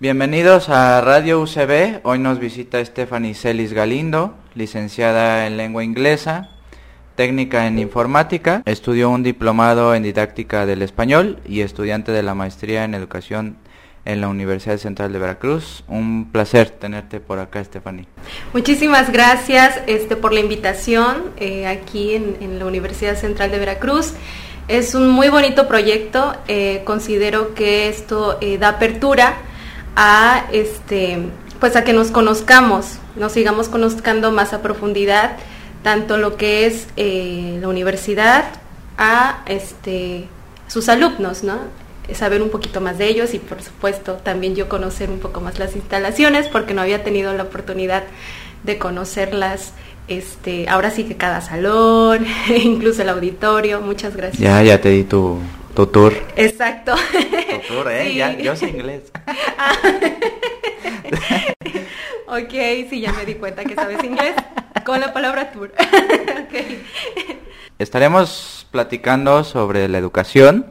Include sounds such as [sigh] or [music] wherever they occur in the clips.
Bienvenidos a Radio UCB. Hoy nos visita Stephanie Celis Galindo, licenciada en lengua inglesa, técnica en informática, estudió un diplomado en didáctica del español y estudiante de la maestría en educación en la Universidad Central de Veracruz. Un placer tenerte por acá, Stephanie. Muchísimas gracias este, por la invitación eh, aquí en, la Universidad Central de Veracruz. Es un muy bonito proyecto. Eh, considero que esto eh, da apertura a este pues a que nos conozcamos, nos sigamos conozcando más a profundidad tanto lo que es eh, la universidad a este sus alumnos, ¿no? saber un poquito más de ellos y por supuesto también yo conocer un poco más las instalaciones porque no había tenido la oportunidad de conocerlas este ahora sí que cada salón [laughs] incluso el auditorio muchas gracias ya ya te di tu tu tour. Exacto. Tu tour, ¿eh? Ya, yo sé inglés. [laughs] ok, sí, ya me di cuenta que sabes inglés con la palabra tour. [laughs] okay. Estaremos platicando sobre la educación,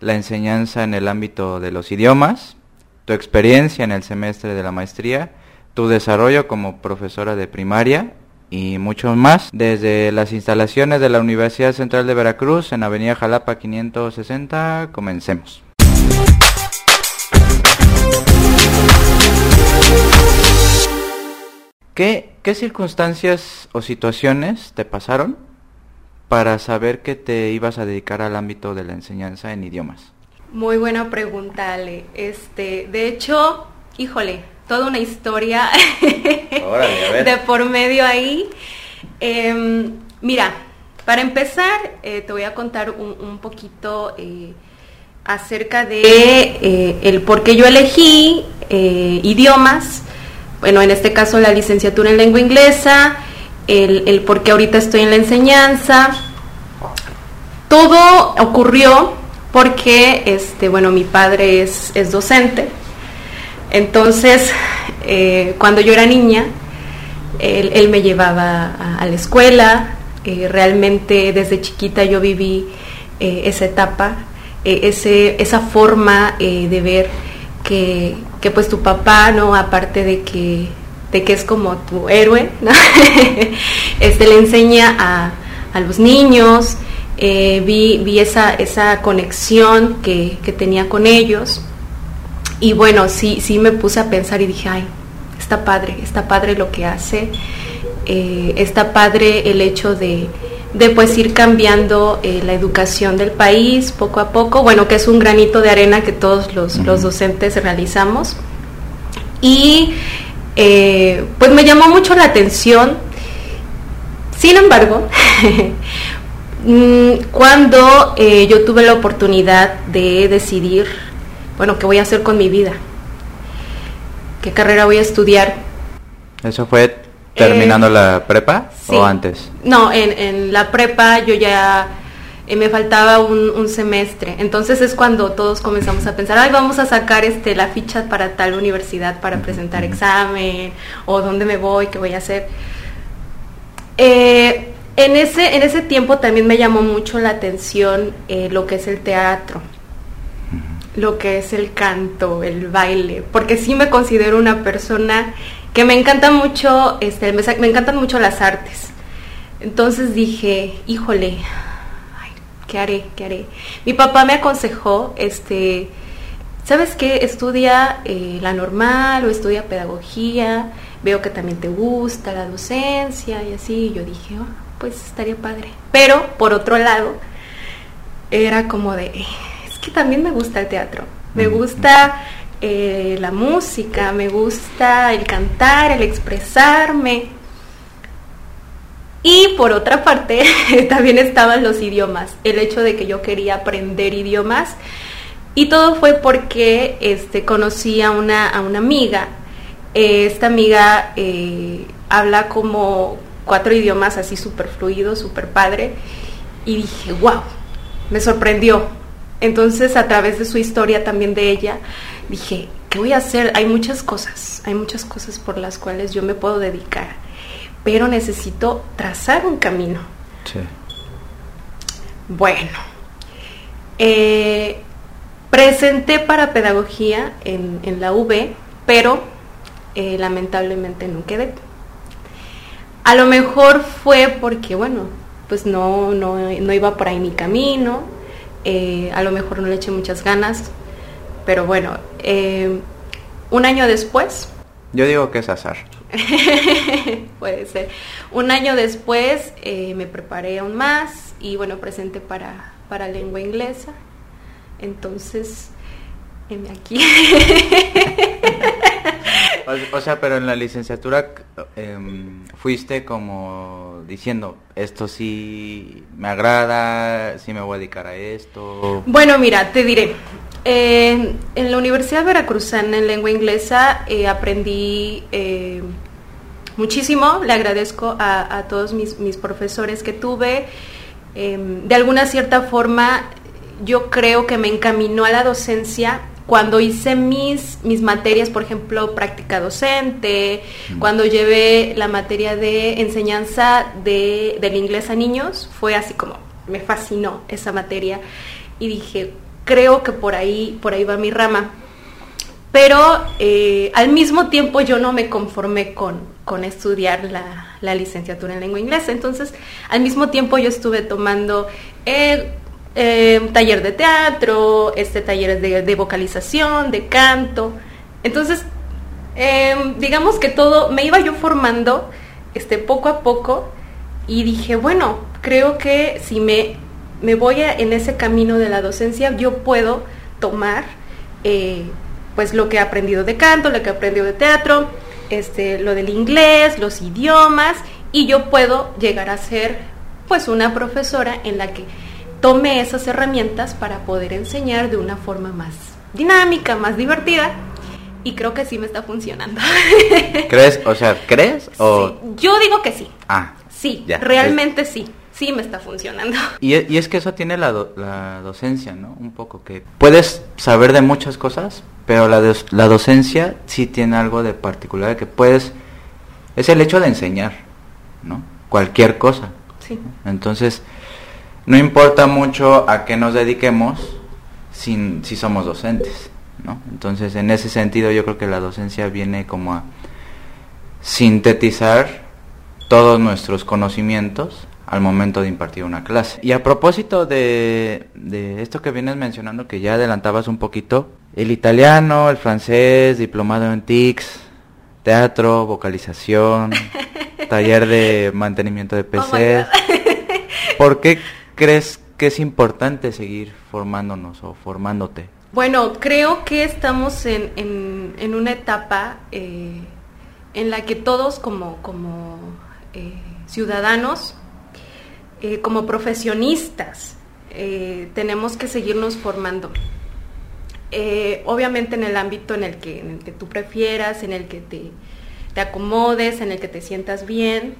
la enseñanza en el ámbito de los idiomas, tu experiencia en el semestre de la maestría, tu desarrollo como profesora de primaria y muchos más desde las instalaciones de la Universidad Central de Veracruz en Avenida Jalapa 560. Comencemos. ¿Qué, ¿Qué circunstancias o situaciones te pasaron para saber que te ibas a dedicar al ámbito de la enseñanza en idiomas? Muy buena pregunta, Ale. Este, de hecho, híjole, toda una historia [laughs] de por medio ahí. Em, mira, para empezar, eh, te voy a contar un, poquito eh, acerca de eh, el por qué yo elegí idiomas. Bueno, en este caso la licenciatura en lengua inglesa, el, el por qué ahorita estoy en la enseñanza. Todo ocurrió porque, este, bueno, mi padre es, es docente entonces, eh, cuando yo era niña, él, me llevaba a, la escuela, eh, realmente desde chiquita yo viví eh, esa etapa, ese, esa forma de ver que, pues tu papá, ¿no? Aparte de que, de que es como tu héroe, [laughs] este, le enseña a, a los niños, vi, vi esa, esa conexión que, que tenía con ellos y bueno, sí, sí me puse a pensar y dije, ay, está padre, está padre lo que hace, eh, está padre el hecho de, de pues ir cambiando eh, la educación del país poco a poco, bueno, que es un granito de arena que todos los, los docentes realizamos. Y eh, pues me llamó mucho la atención, sin embargo, [laughs] mm, cuando yo tuve la oportunidad de decidir bueno, ¿qué voy a hacer con mi vida? ¿Qué carrera voy a estudiar? ¿Eso fue terminando eh, la prepa o antes? No, en, la prepa yo ya eh, me faltaba un, semestre. Entonces es cuando todos comenzamos a pensar, ay, vamos a sacar este la ficha para tal universidad para presentar examen o dónde me voy, qué voy a hacer. Eh, en, ese, en ese tiempo también me llamó mucho la atención lo que es el teatro lo que es el canto, el baile, porque sí me considero una persona que me encanta mucho, este, me, encantan mucho las artes. Entonces dije, híjole, ¿qué haré? ¿Qué haré? Mi papá me aconsejó, este, ¿sabes qué? Estudia eh, la normal o estudia pedagogía, veo que también te gusta la docencia y así. yo dije, oh, pues estaría padre. Pero, por otro lado, era como de, que también me gusta el teatro. Me gusta eh, la música, me gusta el cantar, el expresarme. Y por otra parte, [laughs] también estaban los idiomas, el hecho de que yo quería aprender idiomas. Y todo fue porque este, conocí a una, a una amiga. esta amiga eh, habla como cuatro idiomas así súper fluido, súper padre. Y dije, wow, me sorprendió. Entonces, a través de su historia también de ella, dije, ¿qué voy a hacer? Hay muchas cosas, hay muchas cosas por las cuales yo me puedo dedicar, pero necesito trazar un camino. Sí. Bueno, eh, Presenté para pedagogía en, la UB, pero eh, lamentablemente no quedé. A lo mejor fue porque, bueno, pues no, no, iba por ahí mi camino, eh, a lo mejor no le eché muchas ganas, pero bueno, eh, un año después... Yo digo que es azar. [laughs] Puede ser. Un año después eh, me preparé aún más y bueno, presenté para, para lengua inglesa. Entonces, aquí. [laughs] o, sea, pero en la licenciatura em, fuiste como diciendo, esto sí me agrada, sí me voy a dedicar a esto. Bueno, mira, te diré. en la Universidad Veracruzana en lengua inglesa eh, aprendí eh, muchísimo, le agradezco a, todos mis, profesores que tuve. Em, de alguna cierta forma, yo creo que me encaminó a la docencia cuando hice mis, mis materias, por ejemplo, práctica docente, mm. cuando llevé la materia de enseñanza de, del inglés a niños, fue así como, me fascinó esa materia y dije, creo que por ahí, por ahí va mi rama. Pero eh, al mismo tiempo yo no me conformé con, con estudiar la, licenciatura en lengua inglesa. Entonces, al mismo tiempo yo estuve tomando eh, eh, taller de teatro, este taller de, vocalización, de canto. Entonces, em, digamos que todo, me iba yo formando este, poco a poco y dije, bueno, creo que si me, me voy en ese camino de la docencia, yo puedo tomar eh, pues lo que he aprendido de canto, lo que he aprendido de teatro, este, lo del inglés, los idiomas, y yo puedo llegar a ser pues una profesora en la que tome esas herramientas para poder enseñar de una forma más dinámica, más divertida. Y creo que sí me está funcionando. [laughs] ¿Crees? O sea, ¿crees? O... Yo digo que sí. Ah. Sí, realmente sí. Sí me está funcionando. Y, es que eso tiene la, la, docencia, ¿no? Un poco que puedes saber de muchas cosas, pero la, la docencia sí tiene algo de particular que puedes... Es el hecho de enseñar, ¿no? Cualquier cosa. Sí. Entonces, no importa mucho a qué nos dediquemos si, si somos docentes, ¿no? Entonces, en ese sentido, yo creo que la docencia viene como a sintetizar todos nuestros conocimientos al momento de impartir una clase. Y a propósito de, de, esto que vienes mencionando, que ya adelantabas un poquito, el italiano, el francés, diplomado en TICS, teatro, vocalización, [laughs] taller de mantenimiento de PC. Oh ¿Por qué crees que es importante seguir formándonos o formándote? Bueno, creo que estamos en, en, una etapa eh, en la que todos como, como eh, ciudadanos, eh, como profesionistas, tenemos que seguirnos formando. obviamente en el ámbito en el, que, en el que tú prefieras, en el que te, te acomodes, en el que te sientas bien.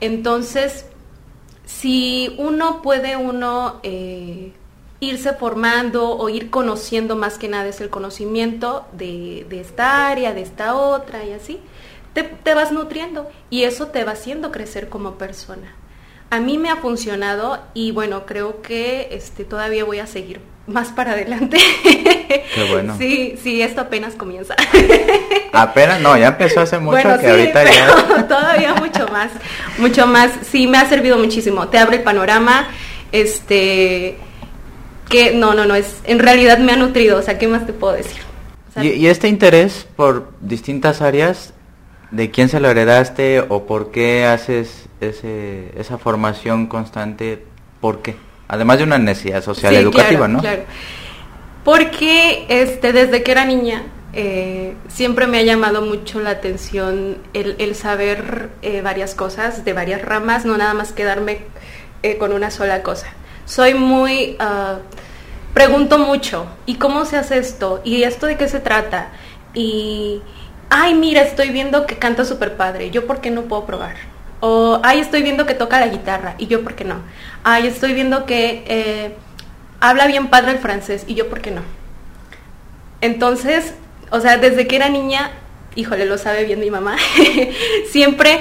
Entonces, si uno puede uno eh, irse formando o ir conociendo más que nada es el conocimiento de, esta área, de esta otra y así, te, te, vas nutriendo y eso te va haciendo crecer como persona. A mí me ha funcionado y bueno, creo que este, todavía voy a seguir más para adelante. Qué bueno. Sí, sí, esto apenas comienza. Apenas, no, ya empezó hace mucho que ahorita ya. [laughs] Todavía mucho más, mucho más. Sí, me ha servido muchísimo. Te abre el panorama, este, que no, no, no, es, en realidad me ha nutrido, o sea, ¿qué más te puedo decir? ¿Y, este interés por distintas áreas, de quién se lo heredaste o por qué haces ese, esa formación constante? ¿Por qué? Además de una necesidad social educativa, ¿no? Claro. Porque este, desde que era niña eh, siempre me ha llamado mucho la atención el, saber eh, varias cosas de varias ramas, no nada más quedarme eh, con una sola cosa. Soy muy... Ah, pregunto mucho, ¿y cómo se hace esto? ¿Y esto de qué se trata? Y... Ay, mira, estoy viendo que canta súper padre, ¿yo por qué no puedo probar? O, ay, estoy viendo que toca la guitarra, ¿y yo por qué no? Ay, estoy viendo que habla bien padre el francés, ¿y yo por qué no? Entonces, o sea, desde que era niña, híjole, lo sabe bien mi mamá, [laughs] siempre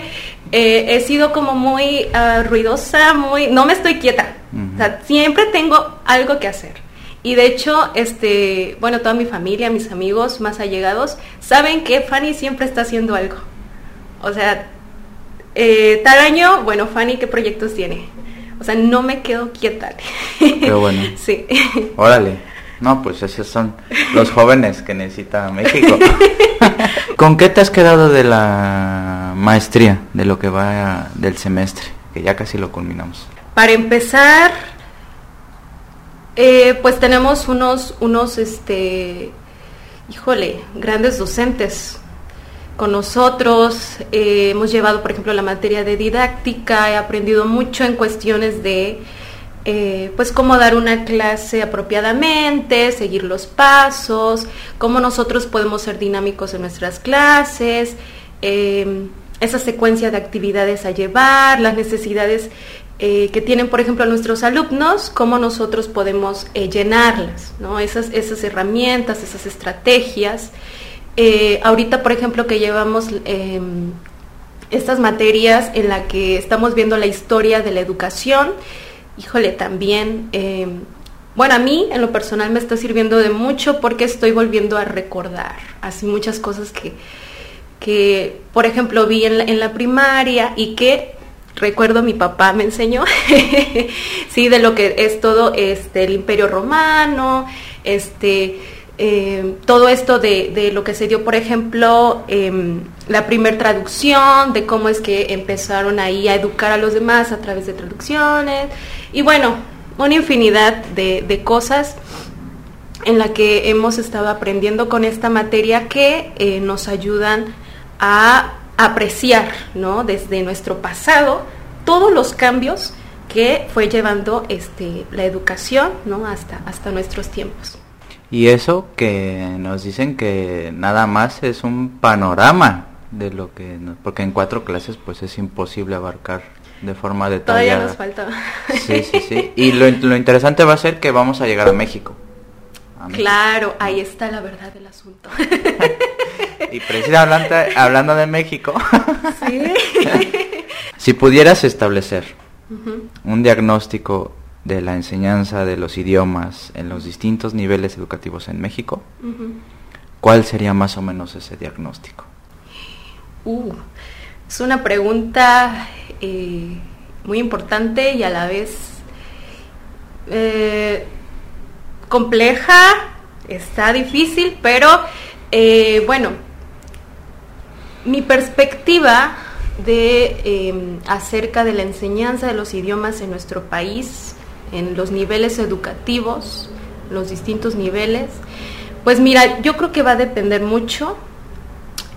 eh, he sido como muy ah, ruidosa, muy, no me estoy quieta, o sea, siempre tengo algo que hacer. Y de hecho, este, bueno, toda mi familia, mis amigos más allegados, saben que Fanny siempre está haciendo algo. O sea, eh, tal año, bueno, Fanny, ¿qué proyectos tiene? O sea, no me quedo quieta. Pero bueno. [laughs] Sí. Órale. No, pues esos son los jóvenes que necesita México. [laughs] ¿Con qué te has quedado de la maestría, de lo que va del semestre? Que ya casi lo culminamos. Para empezar, eh, pues tenemos unos, unos, este, híjole, grandes docentes con nosotros. Eh, hemos llevado, por ejemplo, la materia de didáctica, he aprendido mucho en cuestiones de, eh, pues, cómo dar una clase apropiadamente, seguir los pasos, cómo nosotros podemos ser dinámicos en nuestras clases, esa secuencia de actividades a llevar, las necesidades eh, que tienen, por ejemplo, nuestros alumnos, cómo nosotros podemos llenarlas, ¿no? Esas, esas herramientas, esas estrategias. Eh, ahorita, por ejemplo, que llevamos em, estas materias en la que estamos viendo la historia de la educación, híjole, también, em, bueno, a mí en lo personal me está sirviendo de mucho porque estoy volviendo a recordar así muchas cosas que, que por ejemplo, vi en en la primaria y que recuerdo mi papá me enseñó, [laughs] sí, de lo que es todo este el Imperio Romano, este eh, todo esto de, lo que se dio, por ejemplo, em, la primer traducción, de cómo es que empezaron ahí a educar a los demás a través de traducciones, y bueno, una infinidad de, cosas en la que hemos estado aprendiendo con esta materia que eh, nos ayudan a apreciar, ¿no? Desde nuestro pasado todos los cambios que fue llevando este, la educación, ¿no? Hasta, hasta nuestros tiempos. Y eso que nos dicen que nada más es un panorama de lo que, porque en cuatro clases pues es imposible abarcar de forma detallada. Todavía nos falta. Sí, sí, sí. Y lo, lo interesante va a ser que vamos a llegar a México. Claro, ahí está la verdad del asunto. [laughs] y precisamente hablando de México, [laughs] si pudieras establecer un diagnóstico de la enseñanza de los idiomas en los distintos niveles educativos en México, ¿cuál sería más o menos ese diagnóstico? Uh, es una pregunta eh, muy importante y a la vez eh, compleja, está difícil, pero eh, bueno, mi perspectiva de em, acerca de la enseñanza de los idiomas en nuestro país, en los niveles educativos, los distintos niveles, pues mira, yo creo que va a depender mucho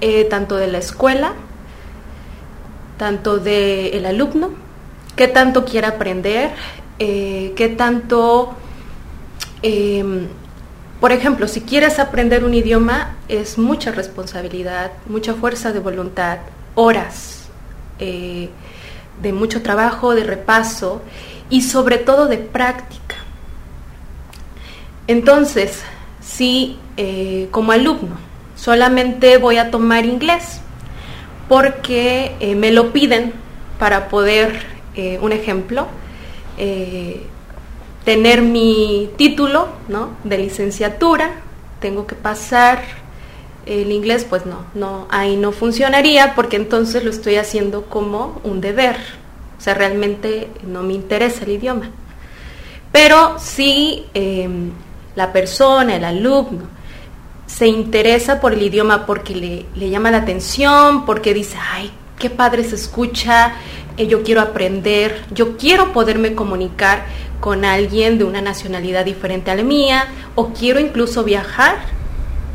eh, tanto de la escuela, tanto del alumno, qué tanto quiere aprender, eh, qué tanto em, por ejemplo, si quieres aprender un idioma, es mucha responsabilidad, mucha fuerza de voluntad, horas eh, de mucho trabajo, de repaso y sobre todo de práctica. Entonces, si eh, como alumno solamente voy a tomar inglés porque eh, me lo piden para poder, un ejemplo, tener mi título ¿no? de licenciatura, tengo que pasar el inglés, pues no, no, ahí no funcionaría porque entonces lo estoy haciendo como un deber. O sea, realmente no me interesa el idioma. Pero si em, la persona, el alumno, se interesa por el idioma porque le, llama la atención, porque dice, ay, qué padre se escucha, eh, yo quiero aprender, yo quiero poderme comunicar con alguien de una nacionalidad diferente a la mía o quiero incluso viajar,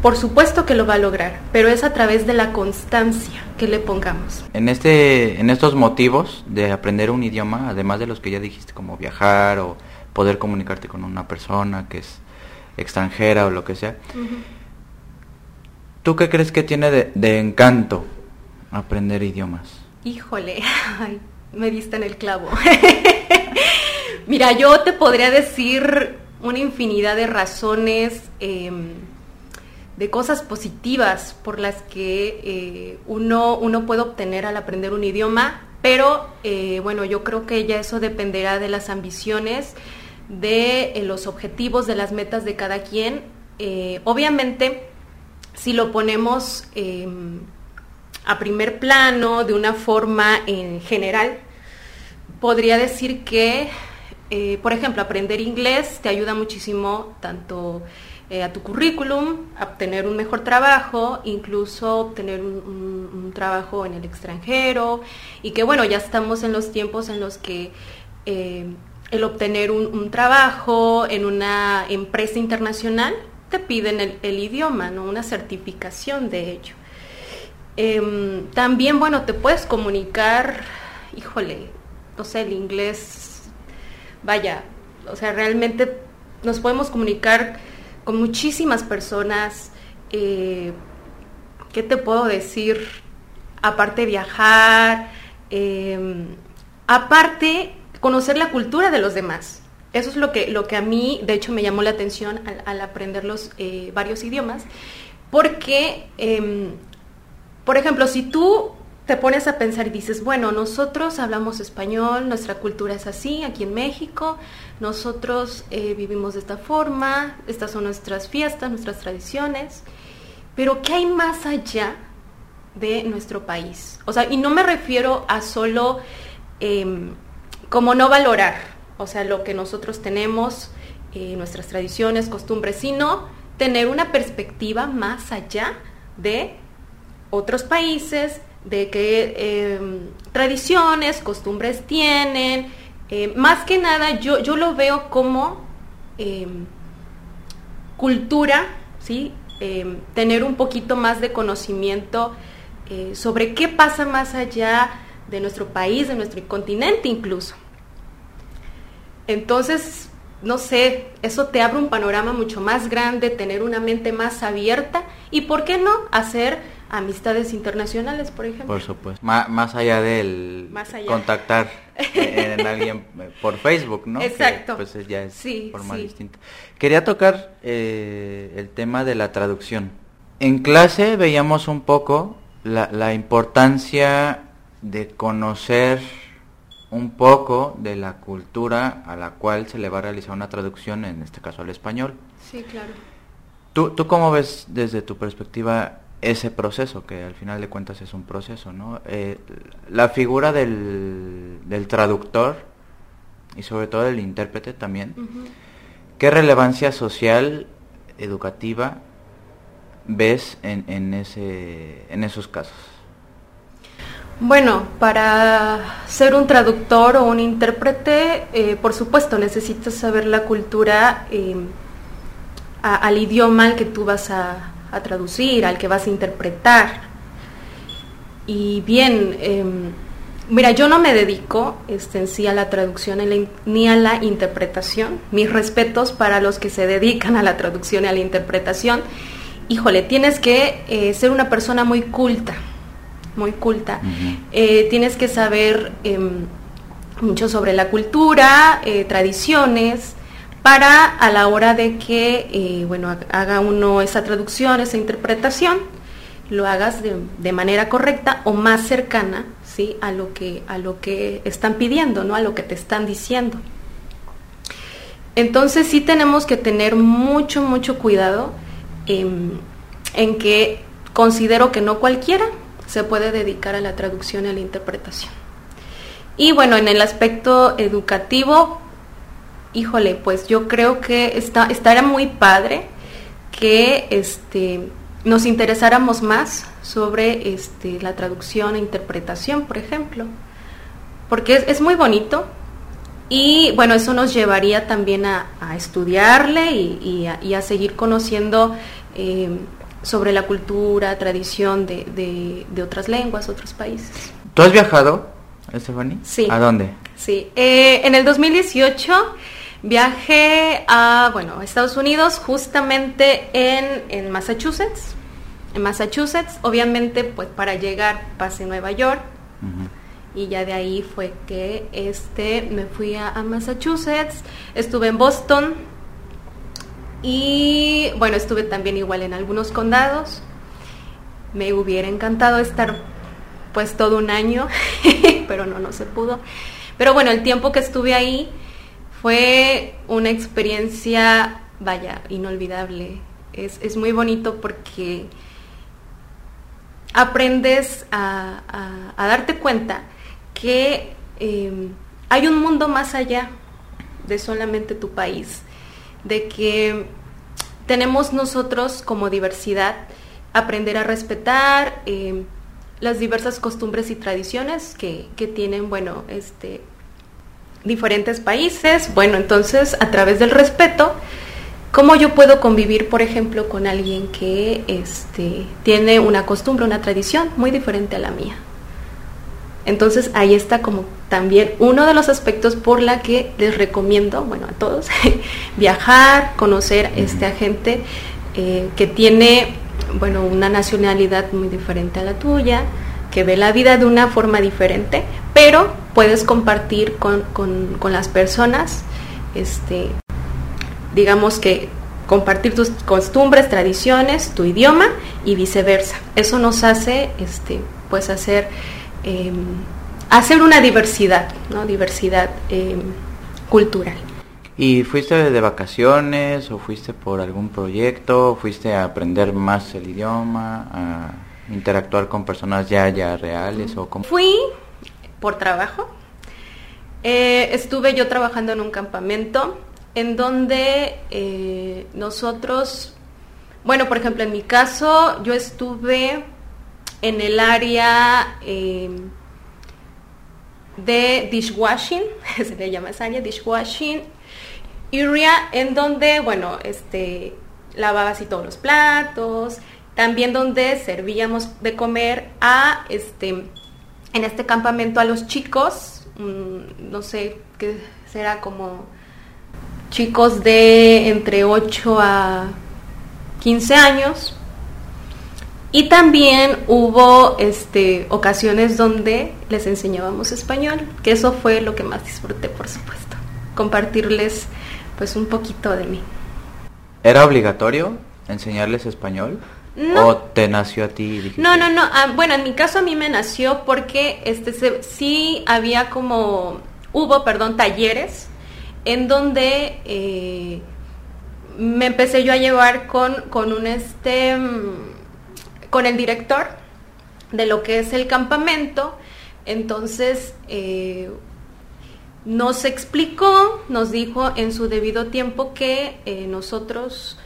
por supuesto que lo va a lograr, pero es a través de la constancia que le pongamos. En este en estos motivos de aprender un idioma, además de los que ya dijiste como viajar o poder comunicarte con una persona que es extranjera o lo que sea. ¿Tú qué crees que tiene de, de encanto aprender idiomas? Híjole, [laughs] me diste en el clavo. [laughs] Mira, yo te podría decir una infinidad de razones, em, de cosas positivas por las que eh, uno, uno puede obtener al aprender un idioma, pero eh, bueno, yo creo que ya eso dependerá de las ambiciones de eh, los objetivos, de las metas de cada quien. Obviamente, si lo ponemos em, a primer plano, de una forma en general, podría decir que, por ejemplo, aprender inglés te ayuda muchísimo tanto a tu currículum, obtener un mejor trabajo, incluso obtener un, trabajo en el extranjero, y que bueno, ya estamos en los tiempos en los que el obtener un, trabajo en una empresa internacional, te piden el, idioma, ¿no? una certificación de ello. Em, también, bueno, te puedes comunicar, híjole, no sé, el inglés, vaya, o sea, realmente nos podemos comunicar con muchísimas personas. Eh, ¿Qué te puedo decir? Aparte de viajar, em, aparte conocer la cultura de los demás. Eso es lo que, lo que a mí, de hecho, me llamó la atención al, aprender los eh, varios idiomas, porque, em, por ejemplo, si tú te pones a pensar y dices, bueno, nosotros hablamos español, nuestra cultura es así, aquí en México, nosotros eh, vivimos de esta forma, estas son nuestras fiestas, nuestras tradiciones, pero ¿qué hay más allá de nuestro país? O sea, y no me refiero a solo... Em, como no valorar, o sea, lo que nosotros tenemos, eh, nuestras tradiciones, costumbres, sino tener una perspectiva más allá de otros países, de qué em, tradiciones, costumbres tienen. Eh, más que nada, yo, yo lo veo como em, cultura, ¿sí? Em, tener un poquito más de conocimiento eh, sobre qué pasa más allá de nuestro país, de nuestro continente incluso. Entonces, no sé, eso te abre un panorama mucho más grande, tener una mente más abierta y, ¿por qué no?, hacer amistades internacionales, por ejemplo. Por supuesto. más allá del contactar en, alguien por Facebook, ¿no? Exacto. pues ya es forma distinta. Quería tocar eh, el tema de la traducción. En clase veíamos un poco la, la importancia de conocer un poco de la cultura a la cual se le va a realizar una traducción, en este caso al español. Sí, claro. ¿Tú, tú cómo ves desde tu perspectiva ese proceso, que al final de cuentas es un proceso, ¿no? Eh, la figura del, del, traductor y sobre todo del intérprete también, ¿qué relevancia social, educativa ves en, en, ese, en esos casos? Bueno, para ser un traductor o un intérprete, eh, por supuesto, necesitas saber la cultura em, al idioma al que tú vas a, traducir, al que vas a interpretar. Y bien, em, mira, yo no me dedico este, en sí a la traducción ni a la interpretación. Mis respetos para los que se dedican a la traducción y a la interpretación. Híjole, tienes que eh, ser una persona muy culta muy culta, eh, tienes que saber em, mucho sobre la cultura, eh, tradiciones, para a la hora de que, eh, bueno, haga uno esa traducción, esa interpretación, lo hagas de, manera correcta o más cercana, ¿sí? A lo que, a lo que están pidiendo, ¿no? A lo que te están diciendo. Entonces sí tenemos que tener mucho, mucho cuidado en que considero que no cualquiera se puede dedicar a la traducción y a la interpretación. Y bueno, en el aspecto educativo, híjole, pues yo creo que está, estaría muy padre que este, nos interesáramos más sobre este, la traducción e interpretación, por ejemplo, porque es, muy bonito y bueno, eso nos llevaría también a, estudiarle y, a, seguir conociendo eh, sobre la cultura, tradición de, de, otras lenguas, otros países. ¿Tú has viajado, Stephanie? Sí. ¿A dónde? Sí, eh, en el 2018 viajé a, bueno, Estados Unidos, justamente en, en Massachusetts. En Massachusetts, obviamente, pues para llegar pasé Nueva York. Y ya de ahí fue que este, me fui a Massachusetts, estuve en Boston, y bueno, estuve también igual en algunos condados. Me hubiera encantado estar pues todo un año, [laughs] pero no, no se pudo. Pero bueno, el tiempo que estuve ahí fue una experiencia, vaya, inolvidable. Es, es muy bonito porque aprendes a, darte cuenta que em, hay un mundo más allá de solamente tu país, de que tenemos nosotros como diversidad aprender a respetar em, las diversas costumbres y tradiciones que, que, tienen, bueno, este, diferentes países. Bueno, entonces a través del respeto ¿Cómo yo puedo convivir, por ejemplo, con alguien que este, tiene una costumbre, una tradición muy diferente a la mía? Entonces ahí está como también uno de los aspectos por la que les recomiendo, bueno, a todos, [laughs] viajar, conocer este, a gente eh, que tiene, bueno, una nacionalidad muy diferente a la tuya, que ve la vida de una forma diferente, pero puedes compartir con, con, con las personas este, digamos que compartir tus costumbres, tradiciones, tu idioma y viceversa. Eso nos hace, este, pues hacer, em, hacer una diversidad, ¿no? Diversidad em, cultural. ¿Y fuiste de vacaciones o fuiste por algún proyecto? ¿Fuiste a aprender más el idioma, a interactuar con personas ya, ya reales? O Fui por trabajo. Eh, estuve yo trabajando en un campamento en donde eh, nosotros, bueno, por ejemplo, en mi caso, yo estuve en el área em, de dishwashing, [laughs] se le llama esa área, dishwashing area, en donde, bueno, este, lavaba así todos los platos, también donde servíamos de comer a, este, en este campamento a los chicos, mm, no sé, qué será como chicos de entre 8 a 15 años. Y también hubo este, ocasiones donde les enseñábamos español, que eso fue lo que más disfruté, por supuesto. Compartirles pues un poquito de mí. ¿Era obligatorio enseñarles español? ¿O te nació a ti? no, no, no. Ah, bueno, en mi caso a mí me nació porque este, sí había como, hubo, perdón, talleres en donde eh, me empecé yo a llevar con, con un este con el director de lo que es el campamento. Entonces eh, nos explicó, nos dijo en su debido tiempo que eh, nosotros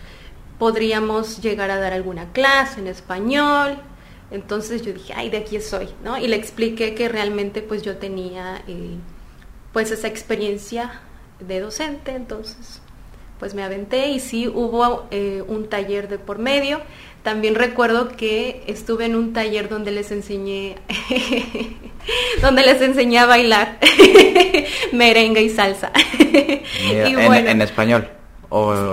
podríamos llegar a dar alguna clase en español. Entonces yo dije, ay, de aquí soy, ¿no? Y le expliqué que realmente pues yo tenía pues esa experiencia de docente, entonces pues me aventé y sí hubo eh, un taller de por medio. También recuerdo que estuve en un taller donde les enseñé, [laughs] donde les enseñé a bailar [laughs] merengue y salsa. [laughs] y bueno, en, español.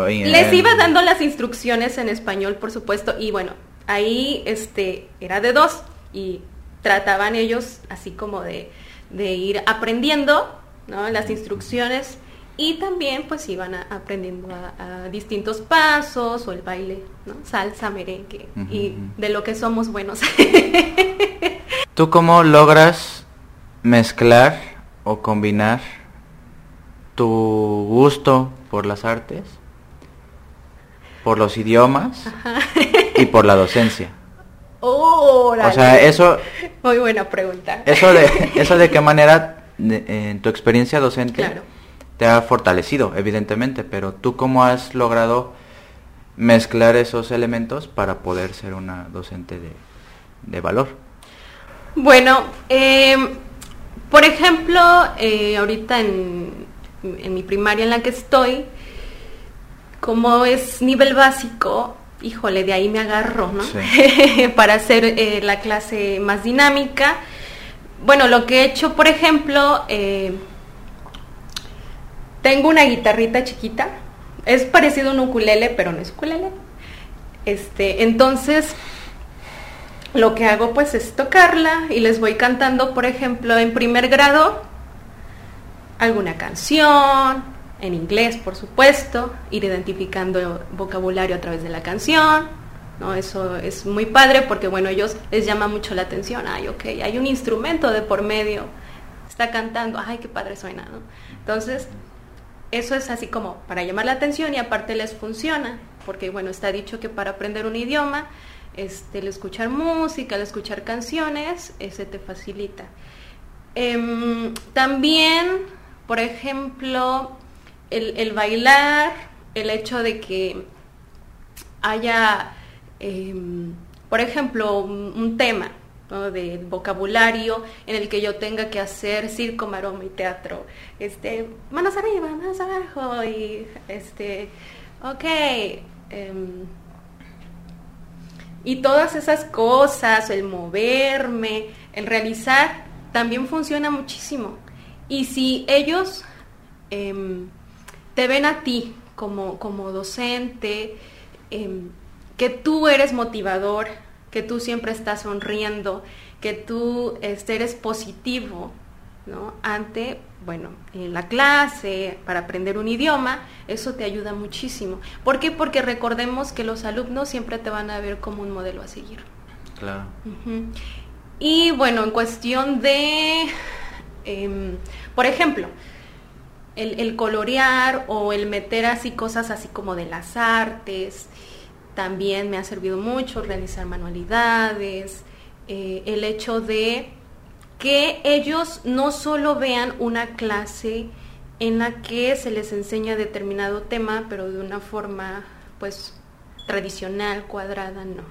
Les iba dando las instrucciones en español, por supuesto, y bueno, ahí este era de dos y trataban ellos así como de, de ir aprendiendo ¿no? las instrucciones y también pues iban aprendiendo a, distintos pasos o el baile, ¿no? salsa, merengue y de lo que somos buenos. ¿Tú cómo logras mezclar o combinar tu gusto por las artes, por los idiomas y por la docencia? o sea, eso... Muy buena pregunta. Eso de, [laughs] eso de qué manera, en tu experiencia docente, claro te ha fortalecido, evidentemente, pero tú cómo has logrado mezclar esos elementos para poder ser una docente de, valor. Bueno, em, por ejemplo, eh, ahorita en, mi primaria en la que estoy, como es nivel básico, híjole, de ahí me agarro, ¿no? [laughs] para hacer eh, la clase más dinámica. Bueno, lo que he hecho, por ejemplo, eh, tengo una guitarrita chiquita. Es parecido a un ukulele, pero no es ukulele. Este, entonces, lo que hago pues es tocarla y les voy cantando, por ejemplo, en primer grado, alguna canción, en inglés, por supuesto, ir identificando vocabulario a través de la canción. ¿no? Eso es muy padre porque, bueno, ellos les llama mucho la atención. Ay, ok, hay un instrumento de por medio, está cantando, ay, qué padre suena. Entonces, eso es así como para llamar la atención y aparte les funciona, porque bueno, está dicho que para aprender un idioma, este, el escuchar música, el escuchar canciones, ese te facilita. Em, también, por ejemplo, el, bailar, el hecho de que haya, em, por ejemplo, un, tema de vocabulario en el que yo tenga que hacer circo, maroma y teatro. Este, manos arriba, manos abajo y este, ok. Em, y todas esas cosas, el moverme, el realizar, también funciona muchísimo. Y si ellos em, te ven a ti como, como docente, em, que tú eres motivador, que tú siempre estás sonriendo, que tú este, eres positivo, ¿no? Ante, bueno, en la clase, para aprender un idioma, eso te ayuda muchísimo. ¿Por qué? Porque recordemos que los alumnos siempre te van a ver como un modelo a seguir. Claro. Y bueno, en cuestión de, em, por ejemplo, el, colorear o el meter así cosas así como de las artes, también me ha servido mucho realizar manualidades, eh, el hecho de que ellos no solo vean una clase en la que se les enseña determinado tema, pero de una forma pues tradicional, cuadrada, no.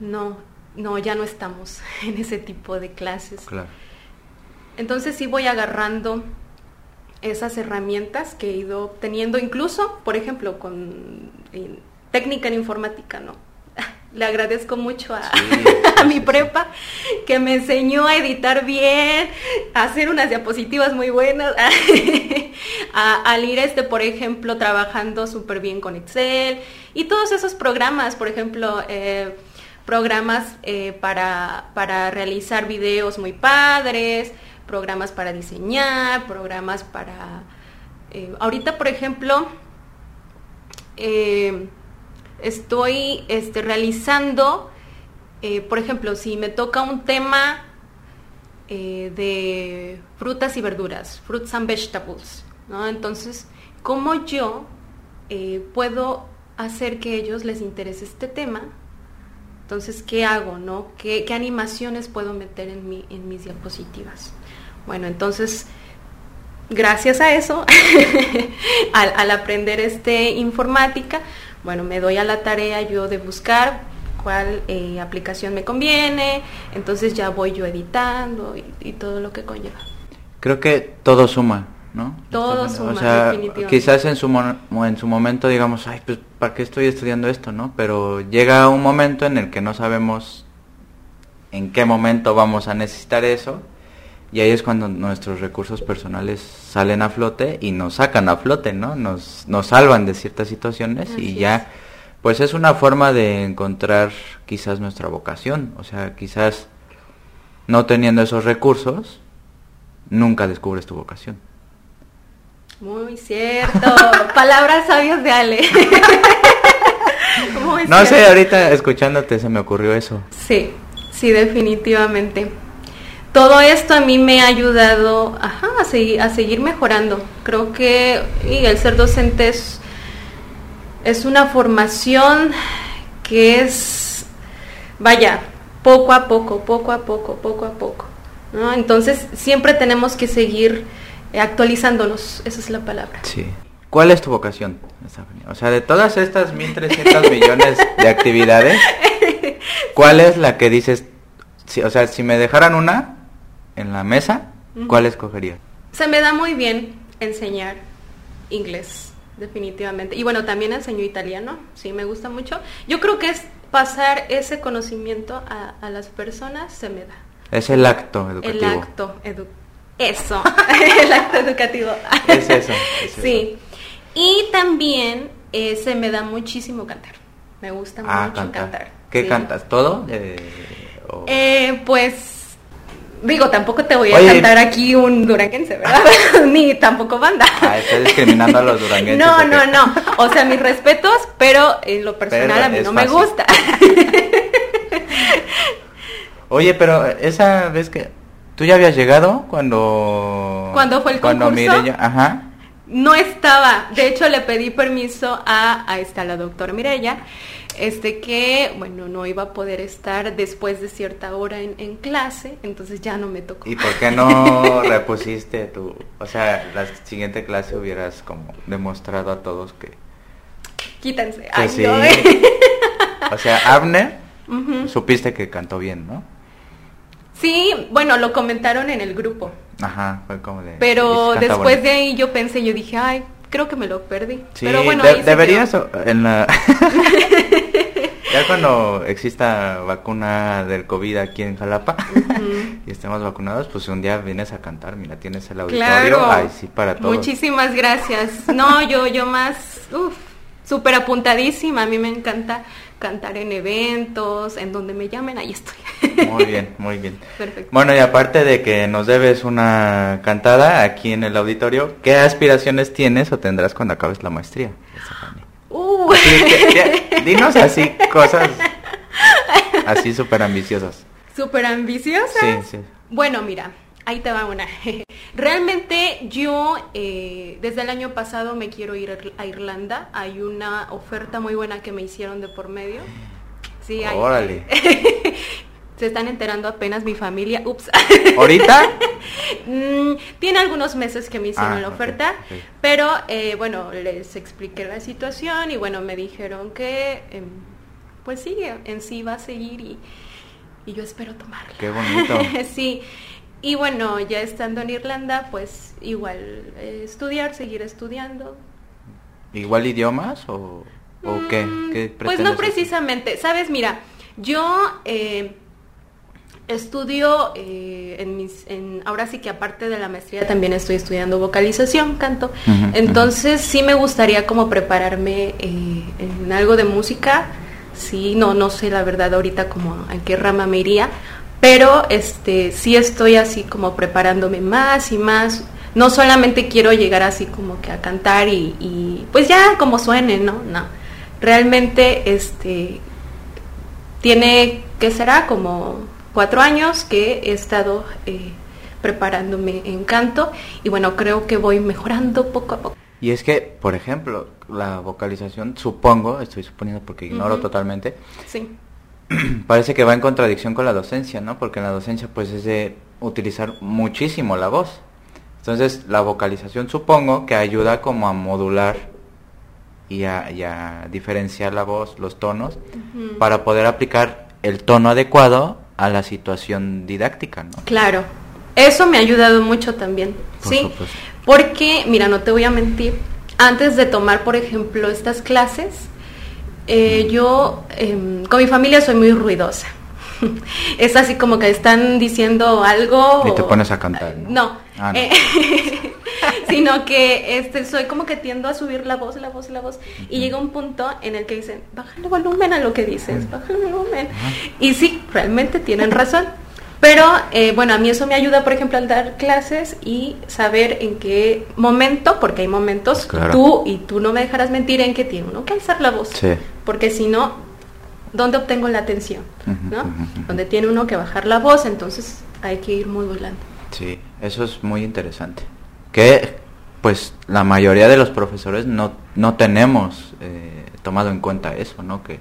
No, no, ya no estamos [laughs] en ese tipo de clases. Claro. Entonces sí voy agarrando esas herramientas que he ido obteniendo, incluso, por ejemplo, con técnica en informática, ¿no? [laughs] Le agradezco mucho a, [laughs] mi prepa que me enseñó a editar bien, a hacer unas diapositivas muy buenas, [laughs] a, al ir, este, por ejemplo, trabajando súper bien con Excel y todos esos programas, por ejemplo, eh, programas eh, para, para realizar videos muy padres, programas para diseñar, programas para... Eh, ahorita, por ejemplo, eh, estoy este, realizando, eh, por ejemplo, si me toca un tema de frutas y verduras, fruits and vegetables, ¿no? Entonces, ¿cómo yo puedo hacer que a ellos les interese este tema? Entonces, ¿qué hago, no? ¿Qué, qué animaciones puedo meter en, mi, en mis diapositivas? Bueno, entonces, gracias a eso, [laughs] al, aprender este informática, bueno, me doy a la tarea yo de buscar cuál eh, aplicación me conviene, entonces ya voy yo editando y, todo lo que conlleva. Creo que todo suma, ¿no? Todo suma, o sea, Quizás en su, en su momento digamos, ay, pues, ¿para qué estoy estudiando esto, no? Pero llega un momento en el que no sabemos en qué momento vamos a necesitar eso y ahí es cuando nuestros recursos personales salen a flote y nos sacan a flote, ¿no? Nos, nos salvan de ciertas situaciones y ya, pues es una forma de encontrar quizás nuestra vocación. O sea, quizás no teniendo esos recursos, nunca descubres tu vocación. Muy cierto. [laughs] Palabras sabias de Ale. [laughs] no sé, ahorita escuchándote se me ocurrió eso. Sí, sí, definitivamente todo esto a mí me ha ayudado a, seguir, a seguir mejorando. Creo que el ser docente es, es una formación que es, vaya, poco a poco, poco a poco, poco a poco. Entonces siempre tenemos que seguir actualizándonos, esa es la palabra. Sí. ¿Cuál es tu vocación? O sea, de todas estas 1.300 millones de actividades, [laughs] ¿cuál es la que dices, o sea, si me dejaran una, en la mesa, ¿cuál escogería? Se me da muy bien enseñar inglés, definitivamente. Y bueno, también enseño italiano, sí, me gusta mucho. Yo creo que es pasar ese conocimiento a, las personas, se me da. Es el acto educativo. El acto Eso, [laughs] el acto educativo. Es eso. sí. Y también eh, se me da muchísimo cantar. Me gusta ah, mucho cantar. ¿Qué cantas? ¿Todo? Eh, eh, pues Digo, tampoco te voy a cantar aquí un duranguense, ¿verdad? [laughs] [laughs] Ni tampoco banda. Ah, estás discriminando a los duranguenses. No, no, no. O sea, mis respetos, pero en lo personal a mí no me gusta. Oye, pero esa vez que tú ya habías llegado cuando ¿Cuándo fue el cuando concurso? ajá. no estaba. De hecho, le pedí permiso a, a esta, la doctora Mirella, este que, bueno, no iba a poder estar después de cierta hora en, en clase, entonces ya no me tocó. ¿Y por qué no [laughs] repusiste tu, o sea, la siguiente clase hubieras como demostrado a todos que... Quítense. Ay, sí. no, eh. O sea, Abner, [laughs] supiste que cantó bien, ¿no? Sí, bueno, lo comentaron en el grupo. Ajá, fue como de... Pero "Sí, canta después bonito". de ahí yo pensé, yo dije, ay, creo que me lo perdí. Sí, Pero bueno, de- ahí deberías en la... [laughs] ya cuando exista vacuna del COVID aquí en Jalapa [laughs] y estemos vacunados, pues un día vienes a cantar, mira, tienes el auditorio, Claro. ay, sí, para todos. Muchísimas gracias. No, yo, yo más, uff, súper apuntadísima. A mí me encanta cantar en eventos, en donde me llamen, ahí estoy. Muy bien, muy bien. [laughs] Perfecto. Bueno, y aparte de que nos debes una cantada aquí en el auditorio, ¿qué aspiraciones tienes o tendrás cuando acabes la maestría? Uh, Así que, ya, [laughs] dinos así cosas así súper ambiciosas. súper ambiciosa. Sí, sí. Bueno, mira, ahí te va una. [laughs] Realmente yo eh, desde el año pasado me quiero ir a Ir- a Irlanda. Hay una oferta muy buena que me hicieron de por medio. Sí, hay. Órale. [laughs] Se están enterando apenas mi familia. Ups. [laughs] ¿Ahorita? Mm, tiene algunos meses que me hicieron Ah, la oferta, pero eh, bueno, les expliqué la situación y bueno, me dijeron que em, pues sí, en sí va a seguir y, y yo espero tomarla. Qué bonito. sí, y bueno, ya estando en Irlanda, pues igual eh, estudiar, seguir estudiando. ¿Igual idiomas o, o qué? Mm, ¿Qué Pues no precisamente, sabes, mira, yo eh, estudio eh, en mis, en, ahora sí que aparte de la maestría también estoy estudiando vocalización, canto, entonces sí me gustaría como prepararme eh, en algo de música, sí, no, no sé la verdad ahorita como en qué rama me iría, pero este sí estoy así como preparándome más y más. No solamente quiero llegar así como que a cantar y, y, pues ya como suene, ¿no? No. Realmente este tiene que será como cuatro años que he estado eh, preparándome en canto y bueno creo que voy mejorando poco a poco. Y es que, por ejemplo, la vocalización, supongo, estoy suponiendo porque ignoro totalmente, Sí. [clears throat] parece que va en contradicción con la docencia, ¿no? Porque en la docencia pues es de utilizar muchísimo la voz. Entonces la vocalización supongo que ayuda como a modular y a, y a diferenciar la voz, los tonos, para poder aplicar el tono adecuado a la situación didáctica, ¿no? Claro, eso me ha ayudado mucho también, Por ¿sí? supuesto. Porque, mira, no te voy a mentir, antes de tomar, por ejemplo, estas clases, eh, yo em, con mi familia soy muy ruidosa. [laughs] es así como que están diciendo algo. Y te o- pones a cantar, ¿no? No. Ah, no. eh, [laughs] sino que este soy como que tiendo a subir la voz, la voz, la voz. Y llega un punto en el que dicen, bájale volumen a lo que dices, bájale volumen. Y sí, realmente tienen razón. Pero eh, bueno, a mí eso me ayuda, por ejemplo, al dar clases y saber en qué momento, porque hay momentos, Claro. tú y tú no me dejarás mentir en que tiene uno que alzar la voz. Sí. Porque si no, ¿dónde obtengo la atención? ¿no? Donde tiene uno que bajar la voz, entonces hay que ir modulando. Sí, eso es muy interesante. Que pues la mayoría de los profesores no, no tenemos eh, tomado en cuenta eso, ¿no? Que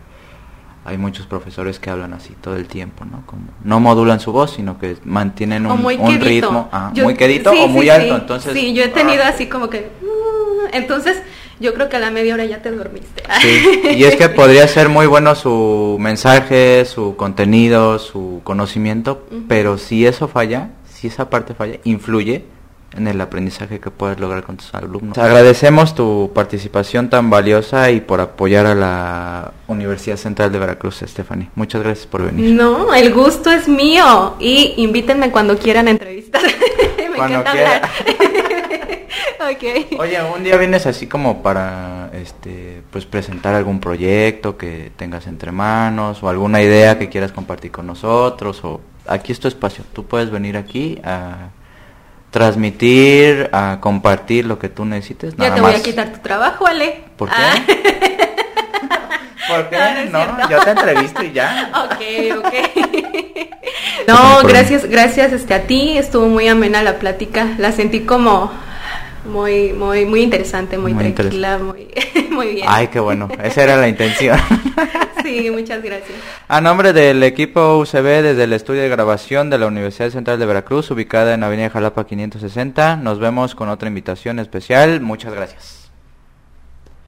hay muchos profesores que hablan así todo el tiempo, ¿no? Como no modulan su voz, sino que mantienen un, ritmo ah, Yo- muy quedito sí, o sí, muy sí. alto, entonces Sí, yo he tenido ah, así como que... mm, Entonces, yo creo que a la media hora ya te dormiste. Sí, y es que [laughs] podría ser muy bueno su mensaje, su contenido, su conocimiento, pero si eso falla, si esa parte falla, influye en el aprendizaje que puedes lograr con tus alumnos. Agradecemos tu participación tan valiosa y por apoyar a la Universidad Central de Veracruz, Stephanie. Muchas gracias por venir. No, el gusto es mío. Y invítenme cuando quieran a entrevistar. [laughs] Me Cuando encanta hablar. [laughs] [laughs] ok. Oye, un día vienes así como para este pues presentar algún proyecto que tengas entre manos o alguna idea que quieras compartir con nosotros o aquí es tu espacio. Tú puedes venir aquí a transmitir, a compartir lo que tú necesites. Ya nada te voy a quitar tu trabajo, Ale. ¿Por qué? Ah. [laughs] ¿Por qué? [laughs] No, no No, yo te entrevisto y ya. Ok, ok. No, gracias, gracias este, a ti. Estuvo muy amena la plática. La sentí como muy, muy, muy interesante, muy, tranquila, muy, [laughs] muy bien. Ay, qué bueno, esa era la intención. [laughs] sí, muchas gracias. A nombre del equipo UCB desde el estudio de grabación de la Universidad Central de Veracruz, ubicada en Avenida Jalapa 560, nos vemos con otra invitación especial. Muchas gracias.